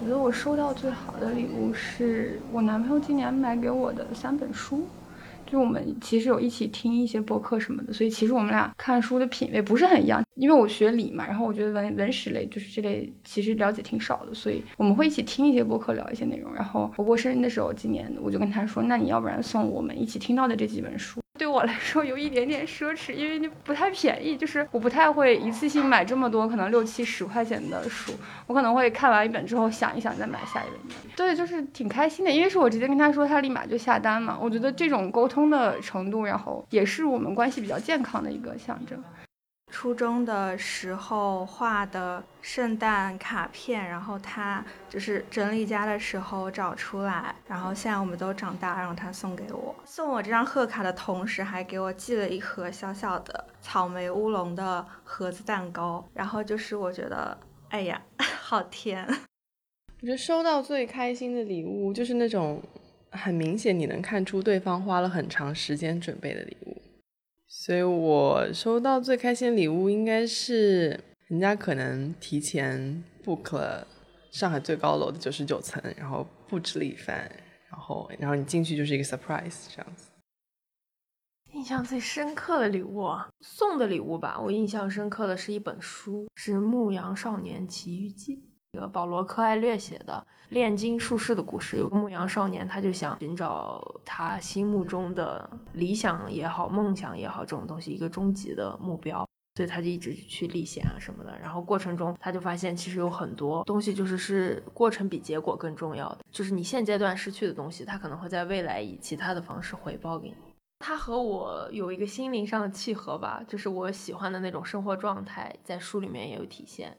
觉得我收到最好的礼物是我男朋友今年买给我的三本书。就我们其实有一起听一些播客什么的，所以其实我们俩看书的品味不是很一样。因为我学理嘛，然后我觉得文文史类就是这类其实了解挺少的，所以我们会一起听一些播客，聊一些内容。然后我过生日的时候，今年我就跟他说，那你要不然送我们一起听到的这几本书。对我来说有一点点奢侈，因为就不太便宜，就是我不太会一次性买这么多，可能六七十块钱的书，我可能会看完一本之后想一想再买下一本。对，就是挺开心的，因为是我直接跟他说，他立马就下单嘛。我觉得这种沟通的程度，然后也是我们关系比较健康的一个象征。初中的时候画的圣诞卡片，然后他就是整理家的时候找出来，然后现在我们都长大，然后他送给我，送我这张贺卡的同时，还给我寄了一盒小小的草莓乌龙的盒子蛋糕，然后就是我觉得，哎呀，好甜。我觉得收到最开心的礼物就是那种很明显你能看出对方花了很长时间准备的礼物。所以我收到最开心的礼物应该是人家可能提前 book 了上海最高楼的九十九层，然后布置了一番，然后然后你进去就是一个 surprise 这样子。印象最深刻的礼物，送的礼物吧，我印象深刻的是一本书，是《牧羊少年奇遇记》。一个保罗·柯艾略写的炼金术士的故事，有个牧羊少年，他就想寻找他心目中的理想也好、梦想也好这种东西，一个终极的目标，所以他就一直去历险啊什么的。然后过程中，他就发现其实有很多东西就是是过程比结果更重要的，就是你现阶段失去的东西，他可能会在未来以其他的方式回报给你。他和我有一个心灵上的契合吧，就是我喜欢的那种生活状态，在书里面也有体现。